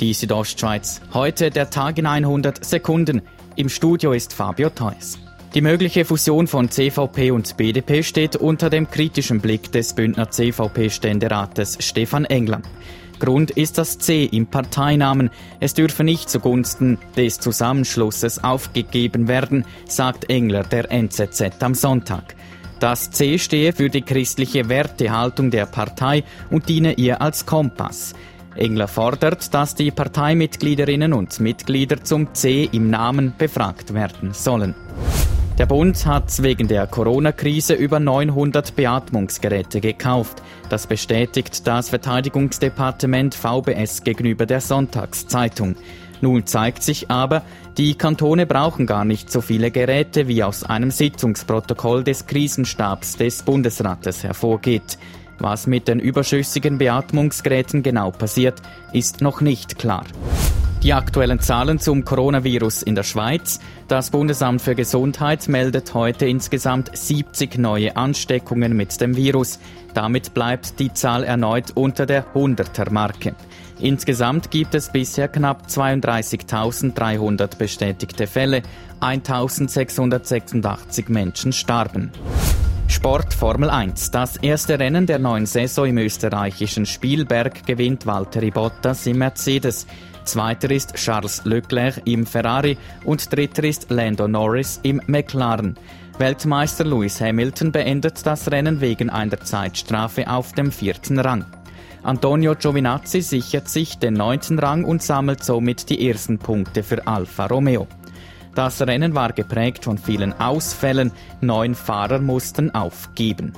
die Südostschweiz. Heute der Tag in 100 Sekunden. Im Studio ist Fabio Theus. Die mögliche Fusion von CVP und BDP steht unter dem kritischen Blick des Bündner CVP-Ständerates Stefan Engler. Grund ist das C im Parteinamen. Es dürfe nicht zugunsten des Zusammenschlusses aufgegeben werden, sagt Engler der NZZ am Sonntag. Das C stehe für die christliche Wertehaltung der Partei und diene ihr als Kompass. Engler fordert, dass die Parteimitgliederinnen und Mitglieder zum C im Namen befragt werden sollen. Der Bund hat wegen der Corona-Krise über 900 Beatmungsgeräte gekauft. Das bestätigt das Verteidigungsdepartement VBS gegenüber der Sonntagszeitung. Nun zeigt sich aber, die Kantone brauchen gar nicht so viele Geräte, wie aus einem Sitzungsprotokoll des Krisenstabs des Bundesrates hervorgeht. Was mit den überschüssigen Beatmungsgeräten genau passiert, ist noch nicht klar. Die aktuellen Zahlen zum Coronavirus in der Schweiz. Das Bundesamt für Gesundheit meldet heute insgesamt 70 neue Ansteckungen mit dem Virus. Damit bleibt die Zahl erneut unter der 100er Marke. Insgesamt gibt es bisher knapp 32.300 bestätigte Fälle. 1.686 Menschen starben. Sport Formel 1. Das erste Rennen der neuen Saison im österreichischen Spielberg gewinnt Valtteri Bottas im Mercedes. Zweiter ist Charles Leclerc im Ferrari und dritter ist Lando Norris im McLaren. Weltmeister Lewis Hamilton beendet das Rennen wegen einer Zeitstrafe auf dem vierten Rang. Antonio Giovinazzi sichert sich den neunten Rang und sammelt somit die ersten Punkte für Alfa Romeo. Das Rennen war geprägt von vielen Ausfällen, neun Fahrer mussten aufgeben.